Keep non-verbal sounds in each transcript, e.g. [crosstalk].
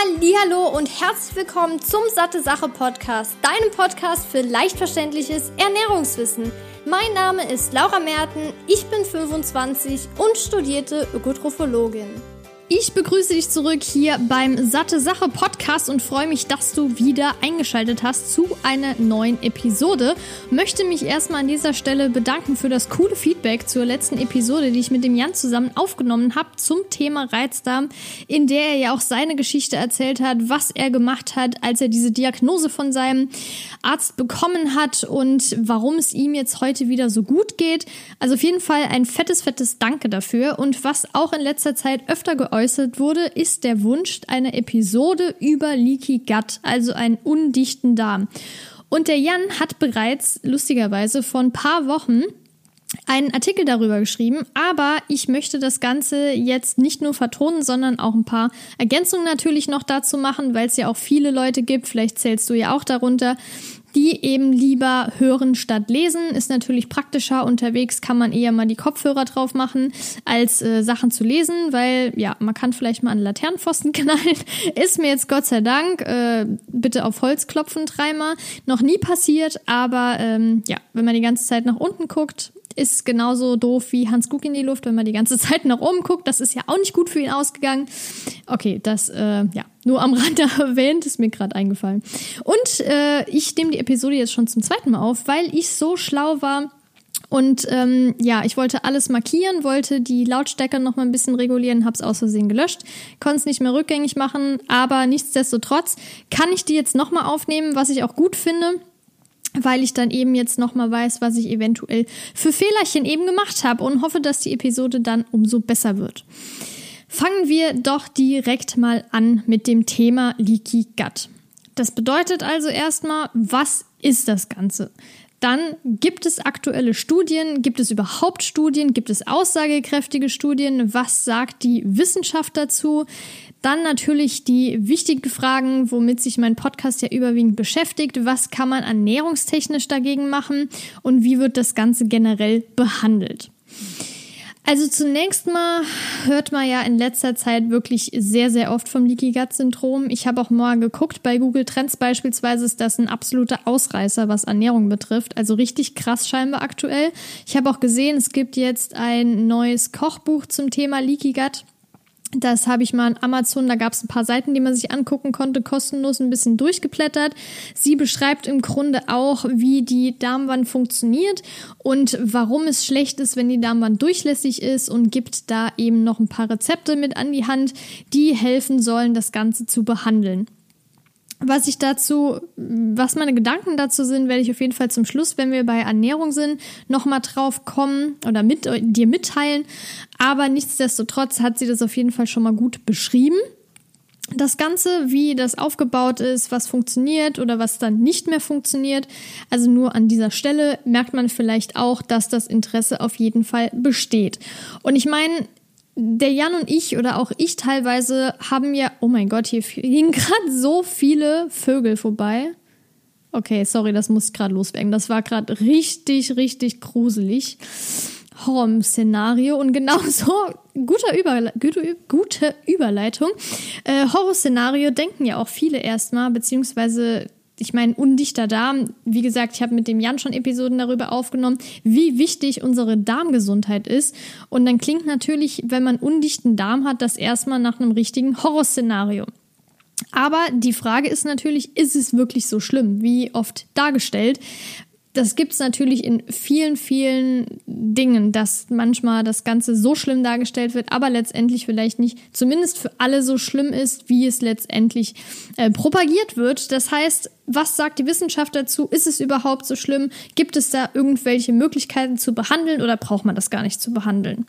Hallo und herzlich willkommen zum Satte Sache Podcast, deinem Podcast für leicht verständliches Ernährungswissen. Mein Name ist Laura Merten, ich bin 25 und studierte Ökotrophologin. Ich begrüße dich zurück hier beim Satte Sache Podcast und freue mich, dass du wieder eingeschaltet hast zu einer neuen Episode. Möchte mich erstmal an dieser Stelle bedanken für das coole Feedback zur letzten Episode, die ich mit dem Jan zusammen aufgenommen habe zum Thema Reizdarm, in der er ja auch seine Geschichte erzählt hat, was er gemacht hat, als er diese Diagnose von seinem Arzt bekommen hat und warum es ihm jetzt heute wieder so gut geht. Also auf jeden Fall ein fettes, fettes Danke dafür und was auch in letzter Zeit öfter geäußert geäußert wurde, ist der Wunsch einer Episode über Leaky Gut, also einen undichten Darm. Und der Jan hat bereits lustigerweise vor ein paar Wochen einen Artikel darüber geschrieben, aber ich möchte das Ganze jetzt nicht nur vertonen, sondern auch ein paar Ergänzungen natürlich noch dazu machen, weil es ja auch viele Leute gibt, vielleicht zählst du ja auch darunter, die eben lieber hören statt lesen. Ist natürlich praktischer. Unterwegs kann man eher mal die Kopfhörer drauf machen, als äh, Sachen zu lesen, weil ja, man kann vielleicht mal an Laternenpfosten [laughs] knallen. Ist mir jetzt Gott sei Dank, äh, bitte auf Holz klopfen dreimal, noch nie passiert. Aber ähm, ja, wenn man die ganze Zeit nach unten guckt, ist genauso doof wie Hans Guck in die Luft, wenn man die ganze [laughs] Zeit nach oben guckt. Das ist ja auch nicht gut für ihn ausgegangen. Okay, das, äh, ja, nur am Rand [laughs] erwähnt, ist mir gerade eingefallen. Und äh, ich nehme die Episode jetzt schon zum zweiten Mal auf, weil ich so schlau war, und ähm, ja, ich wollte alles markieren, wollte die Lautstärke noch mal ein bisschen regulieren, hab's aus Versehen gelöscht, konnte es nicht mehr rückgängig machen, aber nichtsdestotrotz kann ich die jetzt noch mal aufnehmen, was ich auch gut finde weil ich dann eben jetzt nochmal weiß, was ich eventuell für Fehlerchen eben gemacht habe und hoffe, dass die Episode dann umso besser wird. Fangen wir doch direkt mal an mit dem Thema Leaky Gut. Das bedeutet also erstmal, was ist das Ganze? Dann gibt es aktuelle Studien, gibt es überhaupt Studien, gibt es aussagekräftige Studien, was sagt die Wissenschaft dazu? Dann natürlich die wichtigen Fragen, womit sich mein Podcast ja überwiegend beschäftigt. Was kann man ernährungstechnisch dagegen machen und wie wird das Ganze generell behandelt? Also zunächst mal hört man ja in letzter Zeit wirklich sehr, sehr oft vom Leaky Gut Syndrom. Ich habe auch mal geguckt, bei Google Trends beispielsweise ist das ein absoluter Ausreißer, was Ernährung betrifft. Also richtig krass scheinbar aktuell. Ich habe auch gesehen, es gibt jetzt ein neues Kochbuch zum Thema Leaky Gut. Das habe ich mal an Amazon, da gab es ein paar Seiten, die man sich angucken konnte, kostenlos ein bisschen durchgeblättert. Sie beschreibt im Grunde auch, wie die Darmwand funktioniert und warum es schlecht ist, wenn die Darmwand durchlässig ist und gibt da eben noch ein paar Rezepte mit an die Hand, die helfen sollen, das Ganze zu behandeln. Was ich dazu, was meine Gedanken dazu sind, werde ich auf jeden Fall zum Schluss, wenn wir bei Ernährung sind, nochmal drauf kommen oder mit dir mitteilen. Aber nichtsdestotrotz hat sie das auf jeden Fall schon mal gut beschrieben. Das Ganze, wie das aufgebaut ist, was funktioniert oder was dann nicht mehr funktioniert. Also nur an dieser Stelle merkt man vielleicht auch, dass das Interesse auf jeden Fall besteht. Und ich meine, der Jan und ich oder auch ich teilweise haben ja, oh mein Gott, hier gingen [laughs] gerade so viele Vögel vorbei. Okay, sorry, das muss gerade loswerden. Das war gerade richtig, richtig gruselig. Horror-Szenario und [laughs] genauso guter Überle gute, gute Überleitung. Äh, Horror-Szenario denken ja auch viele erstmal, beziehungsweise ich meine, undichter Darm, wie gesagt, ich habe mit dem Jan schon Episoden darüber aufgenommen, wie wichtig unsere Darmgesundheit ist. Und dann klingt natürlich, wenn man undichten Darm hat, das erstmal nach einem richtigen Horrorszenario. Aber die Frage ist natürlich, ist es wirklich so schlimm, wie oft dargestellt? Das gibt es natürlich in vielen, vielen Dingen, dass manchmal das Ganze so schlimm dargestellt wird, aber letztendlich vielleicht nicht, zumindest für alle so schlimm ist, wie es letztendlich äh, propagiert wird. Das heißt, was sagt die Wissenschaft dazu? Ist es überhaupt so schlimm? Gibt es da irgendwelche Möglichkeiten zu behandeln oder braucht man das gar nicht zu behandeln?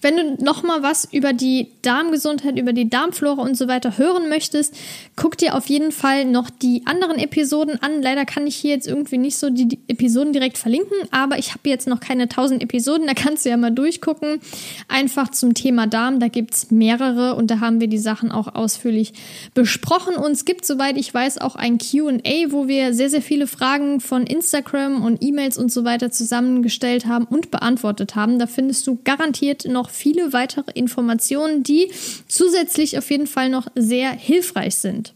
Wenn du noch mal was über die Darmgesundheit, über die Darmflora und so weiter hören möchtest, guck dir auf jeden Fall noch die anderen Episoden an. Leider kann ich hier jetzt irgendwie nicht so die, Episoden direkt verlinken, aber ich habe jetzt noch keine 1000 Episoden, da kannst du ja mal durchgucken. Einfach zum Thema Darm, da gibt es mehrere und da haben wir die Sachen auch ausführlich besprochen. Und es gibt, soweit ich weiß, auch ein QA, wo wir sehr, sehr viele Fragen von Instagram und E-Mails und so weiter zusammengestellt haben und beantwortet haben. Da findest du garantiert mit noch viele weitere Informationen, die zusätzlich auf jeden Fall noch sehr hilfreich sind.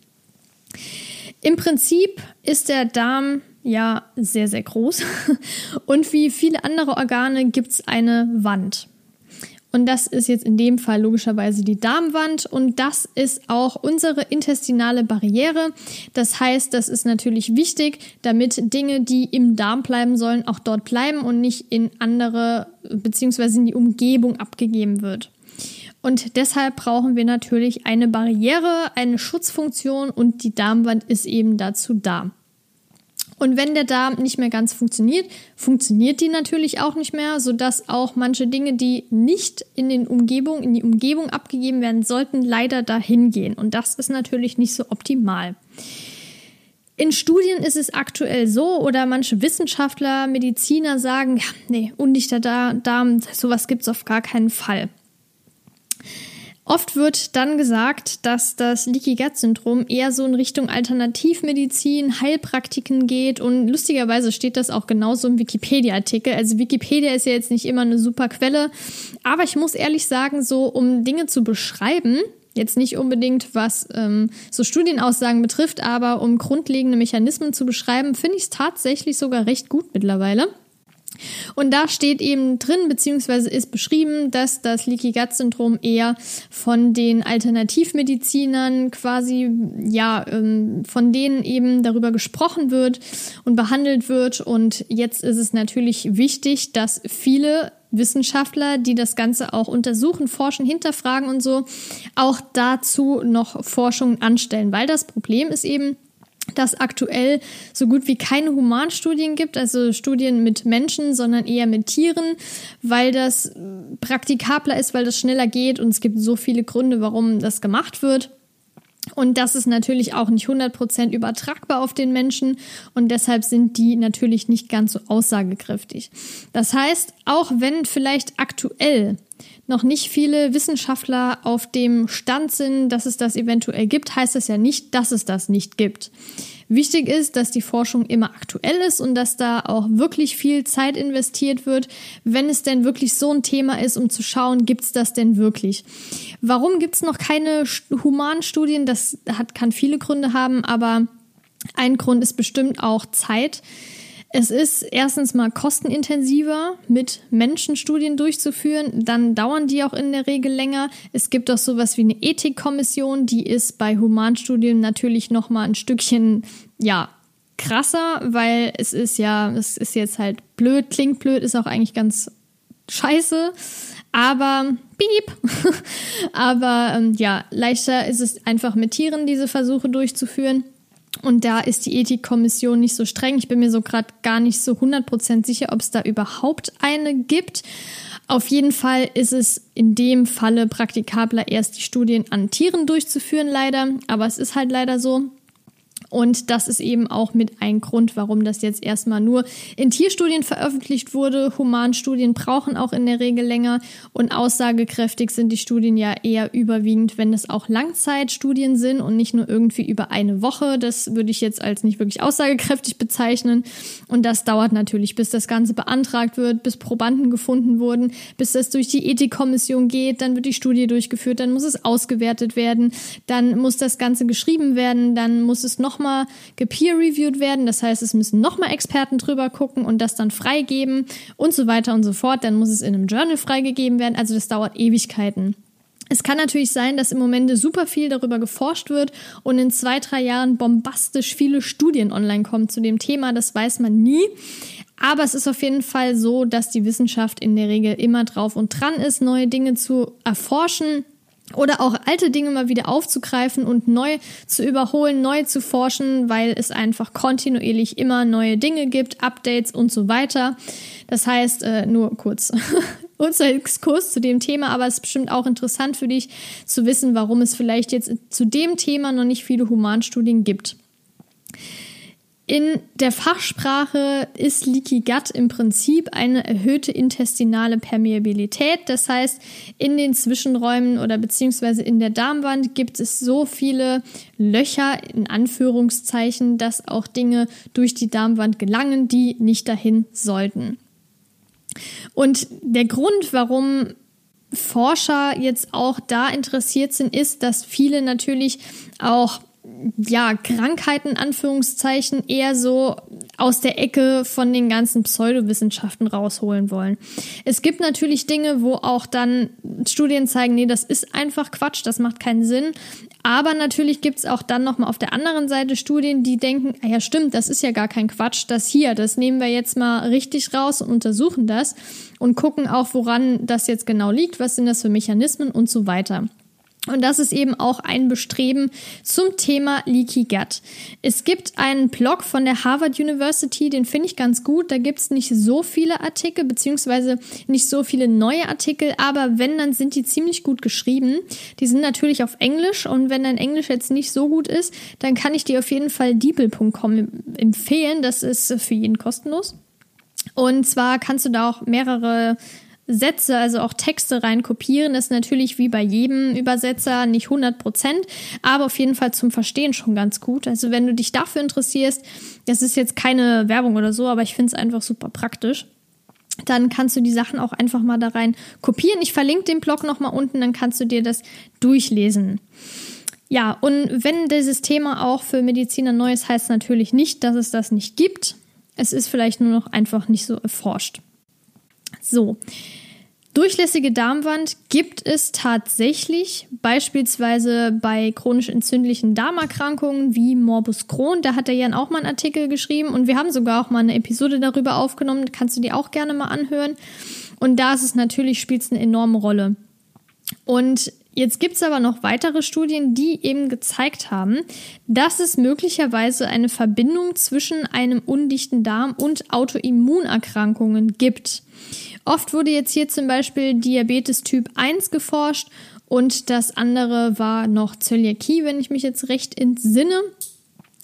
Im Prinzip ist der Darm ja sehr, sehr groß [laughs] und wie viele andere Organe gibt es eine Wand. Und das ist jetzt in dem Fall logischerweise die Darmwand. Und das ist auch unsere intestinale Barriere. Das heißt, das ist natürlich wichtig, damit Dinge, die im Darm bleiben sollen, auch dort bleiben und nicht in andere bzw. in die Umgebung abgegeben wird. Und deshalb brauchen wir natürlich eine Barriere, eine Schutzfunktion und die Darmwand ist eben dazu da. Und wenn der Darm nicht mehr ganz funktioniert, funktioniert die natürlich auch nicht mehr, sodass auch manche Dinge, die nicht in den Umgebung, in die Umgebung abgegeben werden sollten, leider dahin gehen. Und das ist natürlich nicht so optimal. In Studien ist es aktuell so, oder manche Wissenschaftler, Mediziner sagen, ja, nee, undichter Darm, sowas gibt es auf gar keinen Fall. Oft wird dann gesagt, dass das Leaky Gut Syndrom eher so in Richtung Alternativmedizin, Heilpraktiken geht und lustigerweise steht das auch genauso im Wikipedia-Artikel. Also Wikipedia ist ja jetzt nicht immer eine super Quelle, aber ich muss ehrlich sagen, so um Dinge zu beschreiben, Jetzt nicht unbedingt, was ähm, so Studienaussagen betrifft, aber um grundlegende Mechanismen zu beschreiben, finde ich es tatsächlich sogar recht gut mittlerweile. Und da steht eben drin, beziehungsweise ist beschrieben, dass das Leaky Gut Syndrom eher von den Alternativmedizinern quasi, ja, ähm, von denen eben darüber gesprochen wird und behandelt wird. Und jetzt ist es natürlich wichtig, dass viele Wissenschaftler, die das Ganze auch untersuchen, forschen, hinterfragen und so, auch dazu noch Forschungen anstellen, weil das Problem ist eben, dass aktuell so gut wie keine Humanstudien gibt, also Studien mit Menschen, sondern eher mit Tieren, weil das praktikabler ist, weil das schneller geht und es gibt so viele Gründe, warum das gemacht wird. Und das ist natürlich auch nicht 100% übertragbar auf den Menschen und deshalb sind die natürlich nicht ganz so aussagekräftig. Das heißt, auch wenn vielleicht aktuell noch nicht viele Wissenschaftler auf dem Stand sind, dass es das eventuell gibt, heißt das ja nicht, dass es das nicht gibt. Wichtig ist, dass die Forschung immer aktuell ist und dass da auch wirklich viel Zeit investiert wird, wenn es denn wirklich so ein Thema ist, um zu schauen, gibt es das denn wirklich. Warum gibt es noch keine Humanstudien? Das hat, kann viele Gründe haben, aber ein Grund ist bestimmt auch Zeit. Es ist erstens mal kostenintensiver, mit Menschenstudien durchzuführen. Dann dauern die auch in der Regel länger. Es gibt auch sowas wie eine Ethikkommission, die ist bei Humanstudien natürlich noch mal ein Stückchen, ja, krasser, weil es ist ja, es ist jetzt halt blöd, klingt blöd, ist auch eigentlich ganz scheiße. Aber piep. [laughs] aber ähm, ja, leichter ist es einfach mit Tieren diese Versuche durchzuführen. Und da ist die Ethikkommission nicht so streng. Ich bin mir so gerade gar nicht so 100% sicher, ob es da überhaupt eine gibt. Auf jeden Fall ist es in dem Falle praktikabler, erst die Studien an Tieren durchzuführen, leider. Aber es ist halt leider so. Und das ist eben auch mit ein Grund, warum das jetzt erstmal nur in Tierstudien veröffentlicht wurde. Humanstudien brauchen auch in der Regel länger und aussagekräftig sind die Studien ja eher überwiegend, wenn es auch Langzeitstudien sind und nicht nur irgendwie über eine Woche. Das würde ich jetzt als nicht wirklich aussagekräftig bezeichnen. Und das dauert natürlich, bis das Ganze beantragt wird, bis Probanden gefunden wurden, bis das durch die Ethikkommission geht, dann wird die Studie durchgeführt, dann muss es ausgewertet werden, dann muss das Ganze geschrieben werden, dann muss es nochmal nochmal gepeer-reviewed werden. Das heißt, es müssen nochmal Experten drüber gucken und das dann freigeben und so weiter und so fort. Dann muss es in einem Journal freigegeben werden. Also das dauert Ewigkeiten. Es kann natürlich sein, dass im Moment super viel darüber geforscht wird und in zwei, drei Jahren bombastisch viele Studien online kommen zu dem Thema. Das weiß man nie. Aber es ist auf jeden Fall so, dass die Wissenschaft in der Regel immer drauf und dran ist, neue Dinge zu erforschen oder auch alte Dinge mal wieder aufzugreifen und neu zu überholen, neu zu forschen, weil es einfach kontinuierlich immer neue Dinge gibt, Updates und so weiter. Das heißt, äh, nur kurz [laughs] kurzer Exkurs zu dem Thema, aber es ist bestimmt auch interessant für dich zu wissen, warum es vielleicht jetzt zu dem Thema noch nicht viele Humanstudien gibt. In der Fachsprache ist Leaky Gut im Prinzip eine erhöhte intestinale Permeabilität. Das heißt, in den Zwischenräumen oder beziehungsweise in der Darmwand gibt es so viele Löcher in Anführungszeichen, dass auch Dinge durch die Darmwand gelangen, die nicht dahin sollten. Und der Grund, warum Forscher jetzt auch da interessiert sind, ist, dass viele natürlich auch ja, Krankheiten, Anführungszeichen, eher so aus der Ecke von den ganzen Pseudowissenschaften rausholen wollen. Es gibt natürlich Dinge, wo auch dann Studien zeigen, nee, das ist einfach Quatsch, das macht keinen Sinn. Aber natürlich gibt's auch dann nochmal auf der anderen Seite Studien, die denken, ah ja stimmt, das ist ja gar kein Quatsch, das hier, das nehmen wir jetzt mal richtig raus und untersuchen das und gucken auch, woran das jetzt genau liegt, was sind das für Mechanismen und so weiter. Und das ist eben auch ein Bestreben zum Thema Leaky Gut. Es gibt einen Blog von der Harvard University, den finde ich ganz gut. Da gibt es nicht so viele Artikel, beziehungsweise nicht so viele neue Artikel, aber wenn, dann sind die ziemlich gut geschrieben. Die sind natürlich auf Englisch und wenn dein Englisch jetzt nicht so gut ist, dann kann ich dir auf jeden Fall deeple.com empfehlen. Das ist für jeden kostenlos. Und zwar kannst du da auch mehrere Sätze, also auch Texte rein kopieren, ist natürlich wie bei jedem Übersetzer nicht 100 Prozent, aber auf jeden Fall zum Verstehen schon ganz gut. Also wenn du dich dafür interessierst, das ist jetzt keine Werbung oder so, aber ich finde es einfach super praktisch. Dann kannst du die Sachen auch einfach mal da rein kopieren. Ich verlinke den Blog nochmal unten, dann kannst du dir das durchlesen. Ja, und wenn dieses Thema auch für Mediziner neu ist, heißt natürlich nicht, dass es das nicht gibt. Es ist vielleicht nur noch einfach nicht so erforscht. So. Durchlässige Darmwand gibt es tatsächlich, beispielsweise bei chronisch entzündlichen Darmerkrankungen wie Morbus Crohn. Da hat der Jan auch mal einen Artikel geschrieben und wir haben sogar auch mal eine Episode darüber aufgenommen. Kannst du die auch gerne mal anhören. Und da ist es natürlich, spielt es eine enorme Rolle. Und Jetzt gibt es aber noch weitere Studien, die eben gezeigt haben, dass es möglicherweise eine Verbindung zwischen einem undichten Darm und Autoimmunerkrankungen gibt. Oft wurde jetzt hier zum Beispiel Diabetes Typ 1 geforscht und das andere war noch Zöliakie, wenn ich mich jetzt recht entsinne.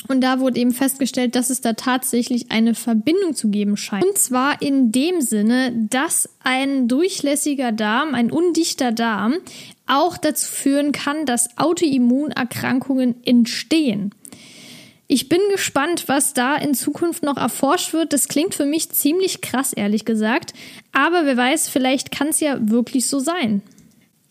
Und da wurde eben festgestellt, dass es da tatsächlich eine Verbindung zu geben scheint. Und zwar in dem Sinne, dass ein durchlässiger Darm, ein undichter Darm, auch dazu führen kann, dass Autoimmunerkrankungen entstehen. Ich bin gespannt, was da in Zukunft noch erforscht wird. Das klingt für mich ziemlich krass, ehrlich gesagt. Aber wer weiß, vielleicht kann es ja wirklich so sein.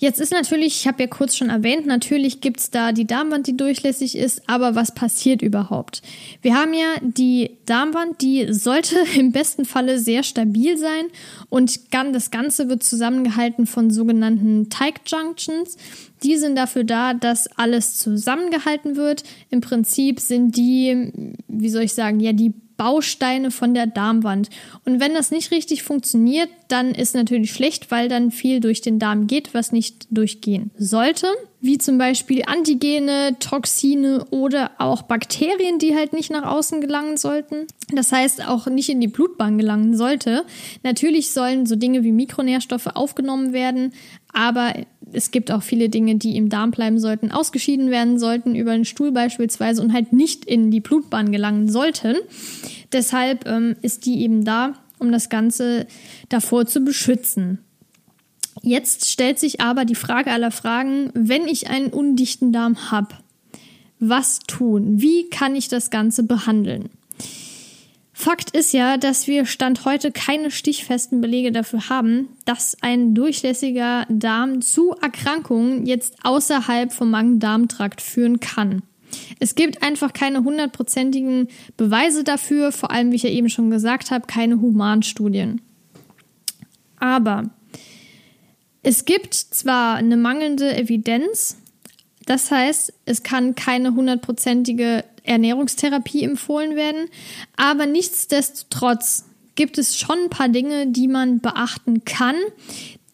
Jetzt ist natürlich, ich habe ja kurz schon erwähnt, natürlich gibt es da die Darmwand, die durchlässig ist, aber was passiert überhaupt? Wir haben ja die Darmwand, die sollte [laughs] im besten Falle sehr stabil sein und das Ganze wird zusammengehalten von sogenannten Teig Junctions. Die sind dafür da, dass alles zusammengehalten wird. Im Prinzip sind die, wie soll ich sagen, ja, die Bausteine von der Darmwand. Und wenn das nicht richtig funktioniert, dann ist natürlich schlecht, weil dann viel durch den Darm geht, was nicht durchgehen sollte. Wie zum Beispiel Antigene, Toxine oder auch Bakterien, die halt nicht nach außen gelangen sollten. Das heißt, auch nicht in die Blutbahn gelangen sollte. Natürlich sollen so Dinge wie Mikronährstoffe aufgenommen werden, aber es gibt auch viele Dinge, die im Darm bleiben sollten, ausgeschieden werden sollten, über den Stuhl beispielsweise und halt nicht in die Blutbahn gelangen sollten. Deshalb ähm, ist die eben da, um das Ganze davor zu beschützen. Jetzt stellt sich aber die Frage aller Fragen, wenn ich einen undichten Darm habe, was tun? Wie kann ich das Ganze behandeln? Fakt ist ja, dass wir Stand heute keine stichfesten Belege dafür haben, dass ein durchlässiger Darm zu Erkrankungen jetzt außerhalb vom Magen-Darm-Trakt führen kann. Es gibt einfach keine hundertprozentigen Beweise dafür, vor allem, wie ich ja eben schon gesagt habe, keine Humanstudien. Aber es gibt zwar eine mangelnde Evidenz, das heißt, es kann keine hundertprozentige Ernährungstherapie empfohlen werden. Aber nichtsdestotrotz gibt es schon ein paar Dinge, die man beachten kann,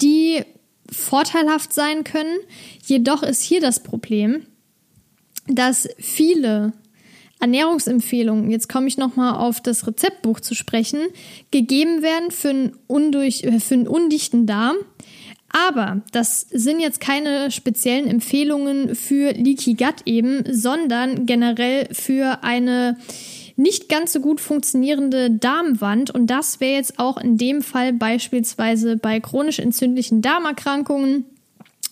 die vorteilhaft sein können. Jedoch ist hier das Problem, dass viele Ernährungsempfehlungen, jetzt komme ich nochmal auf das Rezeptbuch zu sprechen, gegeben werden für einen, undurch, für einen undichten Darm, aber das sind jetzt keine speziellen Empfehlungen für Leaky Gut eben, sondern generell für eine nicht ganz so gut funktionierende Darmwand. Und das wäre jetzt auch in dem Fall beispielsweise bei chronisch entzündlichen Darmerkrankungen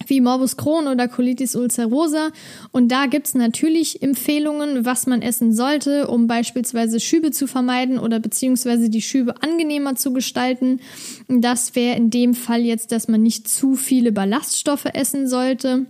wie Morbus Crohn oder Colitis ulcerosa. Und da gibt's natürlich Empfehlungen, was man essen sollte, um beispielsweise Schübe zu vermeiden oder beziehungsweise die Schübe angenehmer zu gestalten. Das wäre in dem Fall jetzt, dass man nicht zu viele Ballaststoffe essen sollte.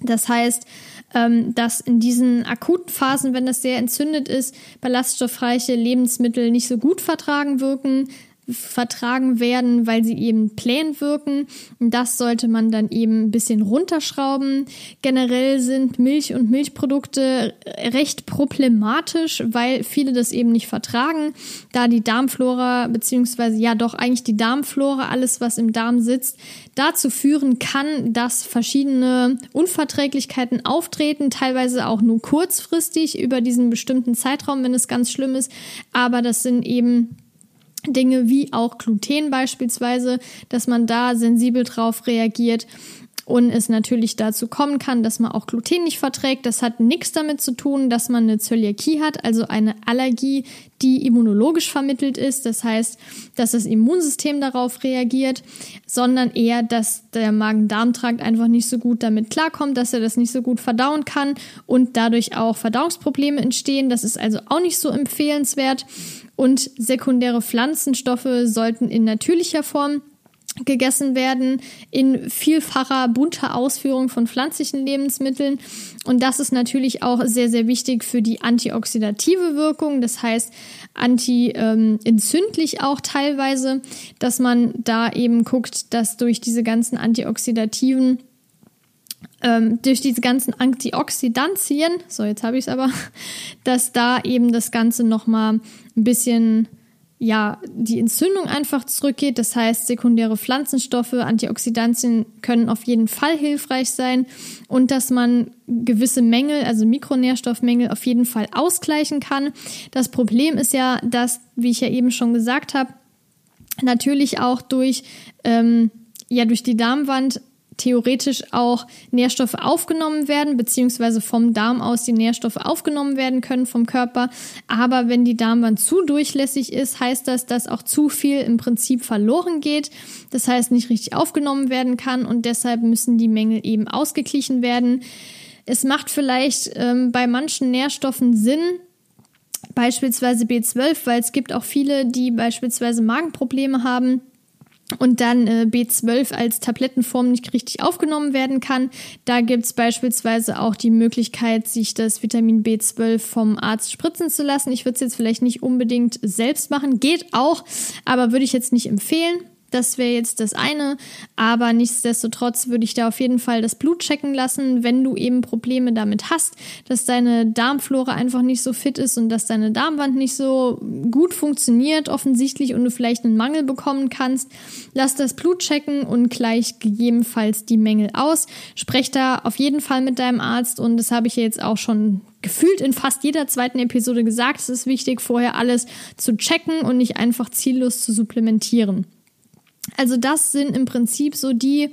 Das heißt, ähm, dass in diesen akuten Phasen, wenn das sehr entzündet ist, ballaststoffreiche Lebensmittel nicht so gut vertragen wirken vertragen werden, weil sie eben plain wirken. Das sollte man dann eben ein bisschen runterschrauben. Generell sind Milch und Milchprodukte recht problematisch, weil viele das eben nicht vertragen, da die Darmflora beziehungsweise ja doch eigentlich die Darmflora, alles was im Darm sitzt, dazu führen kann, dass verschiedene Unverträglichkeiten auftreten, teilweise auch nur kurzfristig über diesen bestimmten Zeitraum, wenn es ganz schlimm ist. Aber das sind eben Dinge wie auch Gluten beispielsweise, dass man da sensibel drauf reagiert und es natürlich dazu kommen kann, dass man auch Gluten nicht verträgt. Das hat nichts damit zu tun, dass man eine Zöliakie hat, also eine Allergie, die immunologisch vermittelt ist. Das heißt, dass das Immunsystem darauf reagiert, sondern eher, dass der Magen-Darm-Trakt einfach nicht so gut damit klarkommt, dass er das nicht so gut verdauen kann und dadurch auch Verdauungsprobleme entstehen. Das ist also auch nicht so empfehlenswert. Und sekundäre Pflanzenstoffe sollten in natürlicher Form gegessen werden in vielfacher bunter Ausführung von pflanzlichen Lebensmitteln. Und das ist natürlich auch sehr, sehr wichtig für die antioxidative Wirkung. Das heißt, anti-entzündlich ähm, auch teilweise, dass man da eben guckt, dass durch diese ganzen antioxidativen ähm, durch diese ganzen Antioxidantien, so jetzt habe ich es aber, [laughs] dass da eben das Ganze nochmal ein bisschen ja, die Entzündung einfach zurückgeht. Das heißt, sekundäre Pflanzenstoffe, Antioxidantien können auf jeden Fall hilfreich sein und dass man gewisse Mängel, also Mikronährstoffmängel, auf jeden Fall ausgleichen kann. Das Problem ist ja, dass, wie ich ja eben schon gesagt habe, natürlich auch durch, ähm, ja, durch die Darmwand theoretisch auch Nährstoffe aufgenommen werden, beziehungsweise vom Darm aus die Nährstoffe aufgenommen werden können vom Körper. Aber wenn die Darmwand zu durchlässig ist, heißt das, dass auch zu viel im Prinzip verloren geht. Das heißt, nicht richtig aufgenommen werden kann und deshalb müssen die Mängel eben ausgeglichen werden. Es macht vielleicht ähm, bei manchen Nährstoffen Sinn, beispielsweise B12, weil es gibt auch viele, die beispielsweise Magenprobleme haben und dann äh, B12 als Tablettenform nicht richtig aufgenommen werden kann. Da gibt es beispielsweise auch die Möglichkeit, sich das Vitamin B12 vom Arzt spritzen zu lassen. Ich würde es jetzt vielleicht nicht unbedingt selbst machen, geht auch, aber würde ich jetzt nicht empfehlen. Das wäre jetzt das eine. Aber nichtsdestotrotz würde ich da auf jeden Fall das Blut checken lassen, wenn du eben Probleme damit hast, dass deine Darmflora einfach nicht so fit ist und dass deine Darmwand nicht so gut funktioniert, offensichtlich, und du vielleicht einen Mangel bekommen kannst. Lass das Blut checken und gleich gegebenenfalls die Mängel aus. Sprech da auf jeden Fall mit deinem Arzt und das habe ich jetzt auch schon gefühlt in fast jeder zweiten Episode gesagt. Es ist wichtig, vorher alles zu checken und nicht einfach ziellos zu supplementieren. Also das sind im Prinzip so die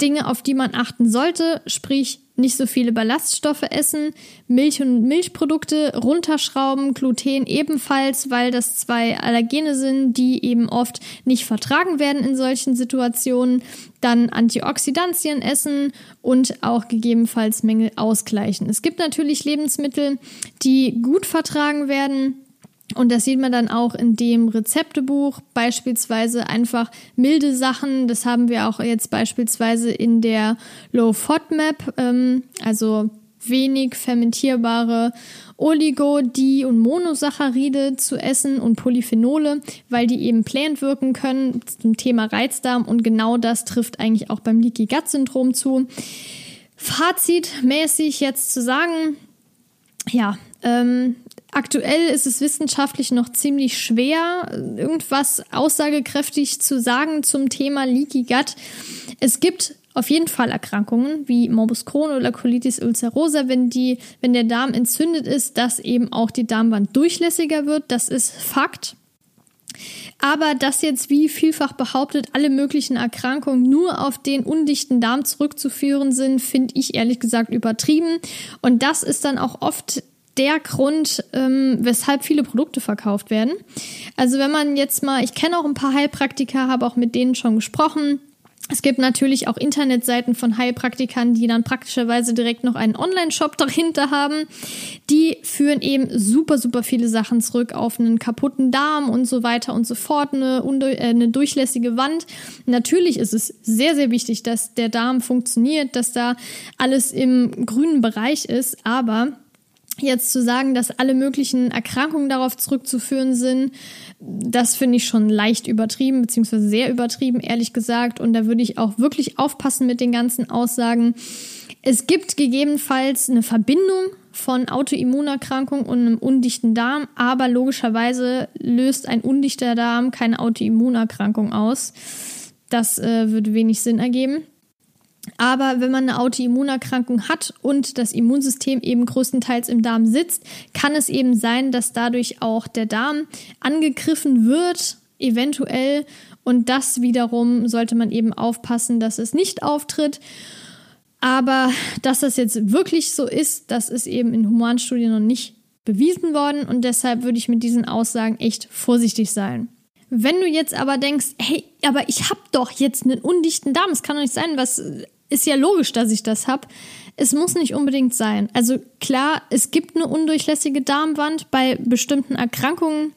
Dinge, auf die man achten sollte, sprich nicht so viele Ballaststoffe essen, Milch und Milchprodukte runterschrauben, Gluten ebenfalls, weil das zwei Allergene sind, die eben oft nicht vertragen werden in solchen Situationen, dann Antioxidantien essen und auch gegebenenfalls Mängel ausgleichen. Es gibt natürlich Lebensmittel, die gut vertragen werden, und das sieht man dann auch in dem Rezeptebuch, beispielsweise einfach milde Sachen. Das haben wir auch jetzt beispielsweise in der Low FODMAP, ähm, also wenig fermentierbare Oligo-, Di- und Monosaccharide zu essen und Polyphenole, weil die eben plant wirken können zum Thema Reizdarm und genau das trifft eigentlich auch beim Leaky Gut Syndrom zu. Fazitmäßig jetzt zu sagen, ja, ähm, Aktuell ist es wissenschaftlich noch ziemlich schwer, irgendwas aussagekräftig zu sagen zum Thema Leaky Gut. Es gibt auf jeden Fall Erkrankungen wie Morbus Crohn oder Colitis ulcerosa, wenn die, wenn der Darm entzündet ist, dass eben auch die Darmwand durchlässiger wird. Das ist Fakt. Aber dass jetzt wie vielfach behauptet, alle möglichen Erkrankungen nur auf den undichten Darm zurückzuführen sind, finde ich ehrlich gesagt übertrieben. Und das ist dann auch oft der Grund, ähm, weshalb viele Produkte verkauft werden. Also wenn man jetzt mal, ich kenne auch ein paar Heilpraktiker, habe auch mit denen schon gesprochen. Es gibt natürlich auch Internetseiten von Heilpraktikern, die dann praktischerweise direkt noch einen Online-Shop dahinter haben. Die führen eben super, super viele Sachen zurück auf einen kaputten Darm und so weiter und so fort, eine, äh, eine durchlässige Wand. Natürlich ist es sehr, sehr wichtig, dass der Darm funktioniert, dass da alles im grünen Bereich ist, aber jetzt zu sagen, dass alle möglichen Erkrankungen darauf zurückzuführen sind, das finde ich schon leicht übertrieben, beziehungsweise sehr übertrieben, ehrlich gesagt. Und da würde ich auch wirklich aufpassen mit den ganzen Aussagen. Es gibt gegebenenfalls eine Verbindung von Autoimmunerkrankung und einem undichten Darm, aber logischerweise löst ein undichter Darm keine Autoimmunerkrankung aus. Das äh, würde wenig Sinn ergeben. Aber wenn man eine Autoimmunerkrankung hat und das Immunsystem eben größtenteils im Darm sitzt, kann es eben sein, dass dadurch auch der Darm angegriffen wird, eventuell. Und das wiederum sollte man eben aufpassen, dass es nicht auftritt. Aber dass das jetzt wirklich so ist, das ist eben in Humanstudien noch nicht bewiesen worden. Und deshalb würde ich mit diesen Aussagen echt vorsichtig sein. Wenn du jetzt aber denkst, hey, aber ich habe doch jetzt einen undichten Darm, es kann doch nicht sein, was ist ja logisch, dass ich das habe. Es muss nicht unbedingt sein. Also klar, es gibt eine undurchlässige Darmwand bei bestimmten Erkrankungen,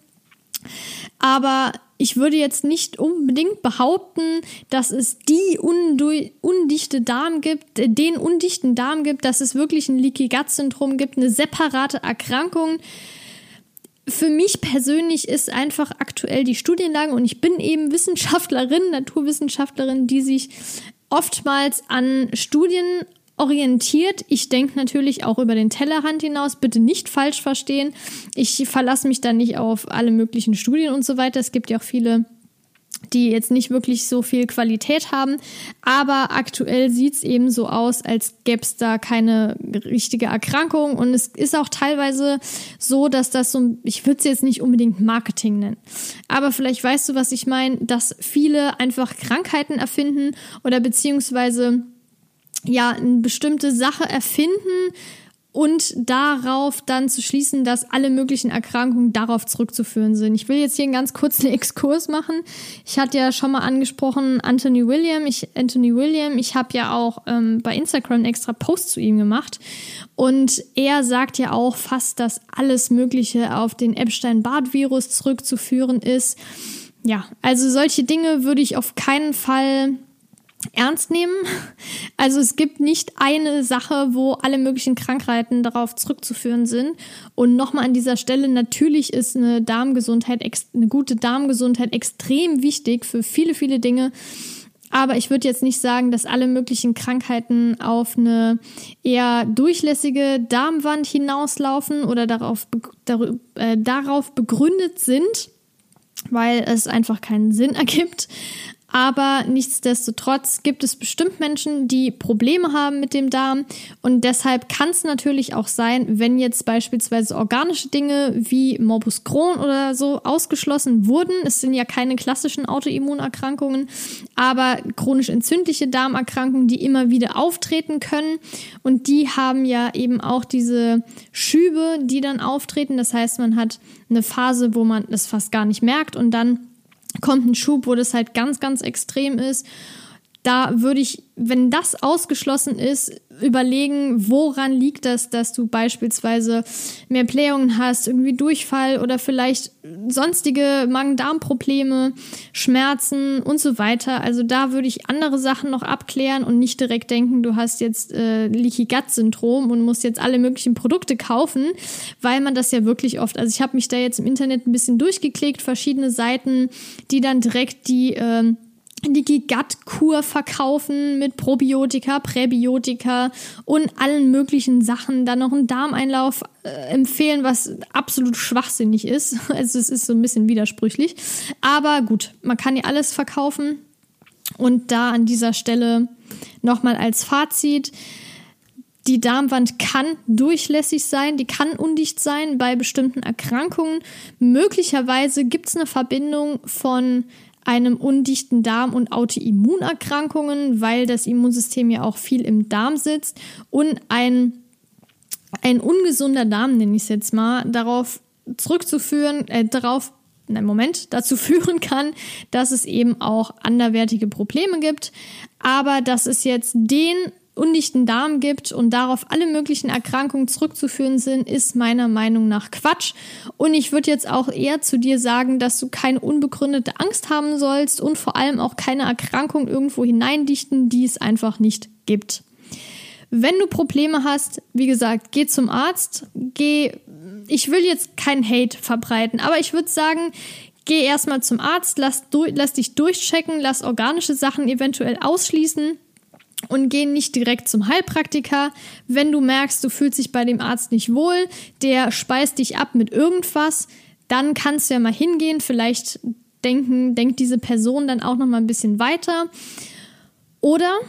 aber ich würde jetzt nicht unbedingt behaupten, dass es die undichte Darm gibt, den undichten Darm gibt, dass es wirklich ein Leaky Gut Syndrom gibt, eine separate Erkrankung. Für mich persönlich ist einfach aktuell die Studienlage und ich bin eben [laughs] Wissenschaftlerin, Naturwissenschaftlerin, die sich oftmals an Studien orientiert. Ich denke natürlich auch über den Tellerrand hinaus. Bitte nicht falsch verstehen. Ich verlasse mich da nicht auf alle möglichen Studien und so weiter. Es gibt ja auch viele die jetzt nicht wirklich so viel Qualität haben. Aber aktuell sieht es eben so aus, als gäbe es da keine richtige Erkrankung. Und es ist auch teilweise so, dass das so, ich würde es jetzt nicht unbedingt Marketing nennen. Aber vielleicht weißt du, was ich meine, dass viele einfach Krankheiten erfinden oder beziehungsweise ja, eine bestimmte Sache erfinden, und darauf dann zu schließen, dass alle möglichen Erkrankungen darauf zurückzuführen sind. Ich will jetzt hier einen ganz kurzen [laughs] Exkurs machen. Ich hatte ja schon mal angesprochen Anthony William. Ich Anthony William. Ich habe ja auch ähm, bei Instagram extra Post zu ihm gemacht und er sagt ja auch fast, dass alles Mögliche auf den Epstein-Barr-Virus zurückzuführen ist. Ja, also solche Dinge würde ich auf keinen Fall ernst nehmen. Also es gibt nicht eine Sache, wo alle möglichen Krankheiten darauf zurückzuführen sind. Und nochmal an dieser Stelle, natürlich ist eine Darmgesundheit, eine gute Darmgesundheit extrem wichtig für viele, viele Dinge. Aber ich würde jetzt nicht sagen, dass alle möglichen Krankheiten auf eine eher durchlässige Darmwand hinauslaufen oder darauf, dar, äh, darauf begründet sind, weil es einfach keinen Sinn [laughs] ergibt. Aber nichtsdestotrotz gibt es bestimmt Menschen, die Probleme haben mit dem Darm. Und deshalb kann es natürlich auch sein, wenn jetzt beispielsweise organische Dinge wie Morbus Crohn oder so ausgeschlossen wurden. Es sind ja keine klassischen Autoimmunerkrankungen, aber chronisch entzündliche Darmerkrankungen, die immer wieder auftreten können. Und die haben ja eben auch diese Schübe, die dann auftreten. Das heißt, man hat eine Phase, wo man das fast gar nicht merkt und dann kommt ein Schub, wo das halt ganz, ganz extrem ist. Da würde ich, wenn das ausgeschlossen ist, überlegen, woran liegt das, dass du beispielsweise mehr Blähungen hast, irgendwie Durchfall oder vielleicht sonstige Magen-Darm-Probleme, Schmerzen und so weiter. Also da würde ich andere Sachen noch abklären und nicht direkt denken, du hast jetzt äh, Leaky Gut-Syndrom und musst jetzt alle möglichen Produkte kaufen, weil man das ja wirklich oft, also ich habe mich da jetzt im Internet ein bisschen durchgeklickt, verschiedene Seiten, die dann direkt die äh, die Gut-Kur verkaufen mit Probiotika, Präbiotika und allen möglichen Sachen. Dann noch einen Darmeinlauf äh, empfehlen, was absolut schwachsinnig ist. [laughs] Also es ist so ein bisschen widersprüchlich. Aber gut, man kann ja alles verkaufen. Und da an dieser Stelle nochmal als Fazit. Die Darmwand kann durchlässig sein, die kann undicht sein bei bestimmten Erkrankungen. Möglicherweise gibt es eine Verbindung von einem undichten Darm und Autoimmunerkrankungen, weil das Immunsystem ja auch viel im Darm sitzt und ein, ein ungesunder Darm, nenne ich es jetzt mal, darauf zurückzuführen, äh, darauf in einem Moment [laughs] dazu führen kann, dass es eben auch anderwertige Probleme gibt. Aber dass es jetzt den undichten Darm gibt und darauf alle möglichen Erkrankungen zurückzuführen sind, ist meiner Meinung nach Quatsch. Und ich würde jetzt auch eher zu dir sagen, dass du keine unbegründete Angst haben sollst und vor allem auch keine Erkrankung irgendwo hineindichten, die es einfach nicht gibt. Wenn du Probleme hast, wie gesagt, geh zum Arzt, geh, ich will jetzt keinen Hate verbreiten, aber ich würde sagen, geh erstmal zum Arzt, lass, lass dich durchchecken, lass organische Sachen eventuell ausschließen und geh nicht direkt zum Heilpraktiker. Wenn du merkst, du fühlst dich bei dem Arzt nicht wohl, der speist dich ab mit irgendwas, dann kannst du ja mal hingehen, vielleicht denken, denkt diese Person dann auch noch mal ein bisschen weiter. Oder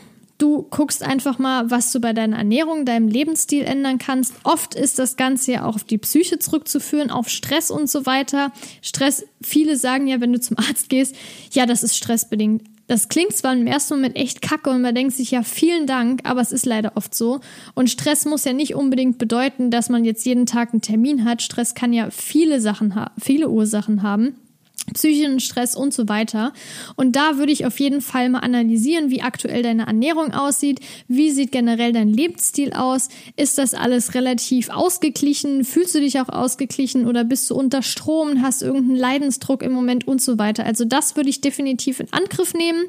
Du guckst einfach mal, was du bei deiner Ernährung, deinem Lebensstil ändern kannst. Oft ist das Ganze ja auch auf die Psyche zurückzuführen, auf Stress und so weiter. Stress, viele sagen ja, wenn du zum Arzt gehst, ja, das ist stressbedingt. Das klingt zwar im ersten Moment echt kacke und man denkt sich ja vielen Dank, aber es ist leider oft so. Und Stress muss ja nicht unbedingt bedeuten, dass man jetzt jeden Tag einen Termin hat. Stress kann ja viele Sachen viele Ursachen haben psychischen Stress und so weiter. Und da würde ich auf jeden Fall mal analysieren, wie aktuell deine Ernährung aussieht, wie sieht generell dein Lebensstil aus, ist das alles relativ ausgeglichen, fühlst du dich auch ausgeglichen oder bist du unter Strom, hast irgendeinen Leidensdruck im Moment und so weiter. Also das würde ich definitiv in Angriff nehmen.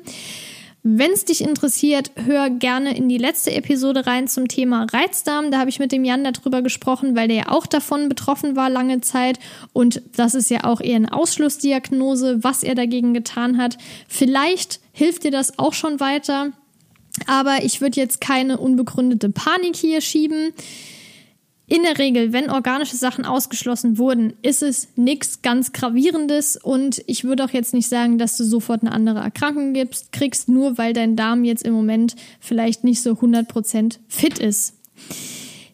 Wenn es dich interessiert, hör gerne in die letzte Episode rein zum Thema Reizdarm. Da habe ich mit dem Jan darüber gesprochen, weil der ja auch davon betroffen war lange Zeit. Und das ist ja auch eher eine Ausschlussdiagnose, was er dagegen getan hat. Vielleicht hilft dir das auch schon weiter. Aber ich würde jetzt keine unbegründete Panik hier schieben. In der Regel, wenn organische Sachen ausgeschlossen wurden, ist es nichts ganz Gravierendes und ich würde auch jetzt nicht sagen, dass du sofort eine andere Erkrankung gibst, kriegst, nur weil dein Darm jetzt im Moment vielleicht nicht so 100% fit ist.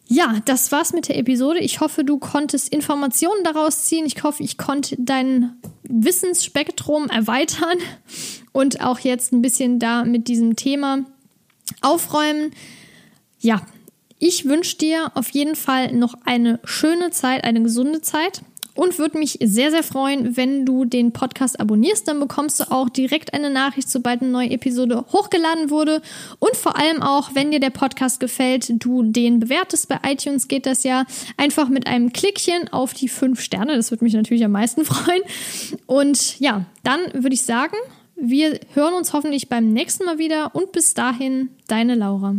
Ja, das war's mit der Episode. Ich hoffe, du konntest Informationen daraus ziehen. Ich hoffe, ich konnte dein Wissensspektrum erweitern und auch jetzt ein bisschen da mit diesem Thema aufräumen. Ja, ich wünsche dir auf jeden Fall noch eine schöne Zeit, eine gesunde Zeit und würde mich sehr, sehr freuen, wenn du den Podcast abonnierst. Dann bekommst du auch direkt eine Nachricht, sobald eine neue Episode hochgeladen wurde. Und vor allem auch, wenn dir der Podcast gefällt, du den bewertest. Bei iTunes geht das ja einfach mit einem Klickchen auf die fünf Sterne. Das würde mich natürlich am meisten [laughs] freuen. Und ja, dann würde ich sagen, wir hören uns hoffentlich beim nächsten Mal wieder und bis dahin, deine Laura.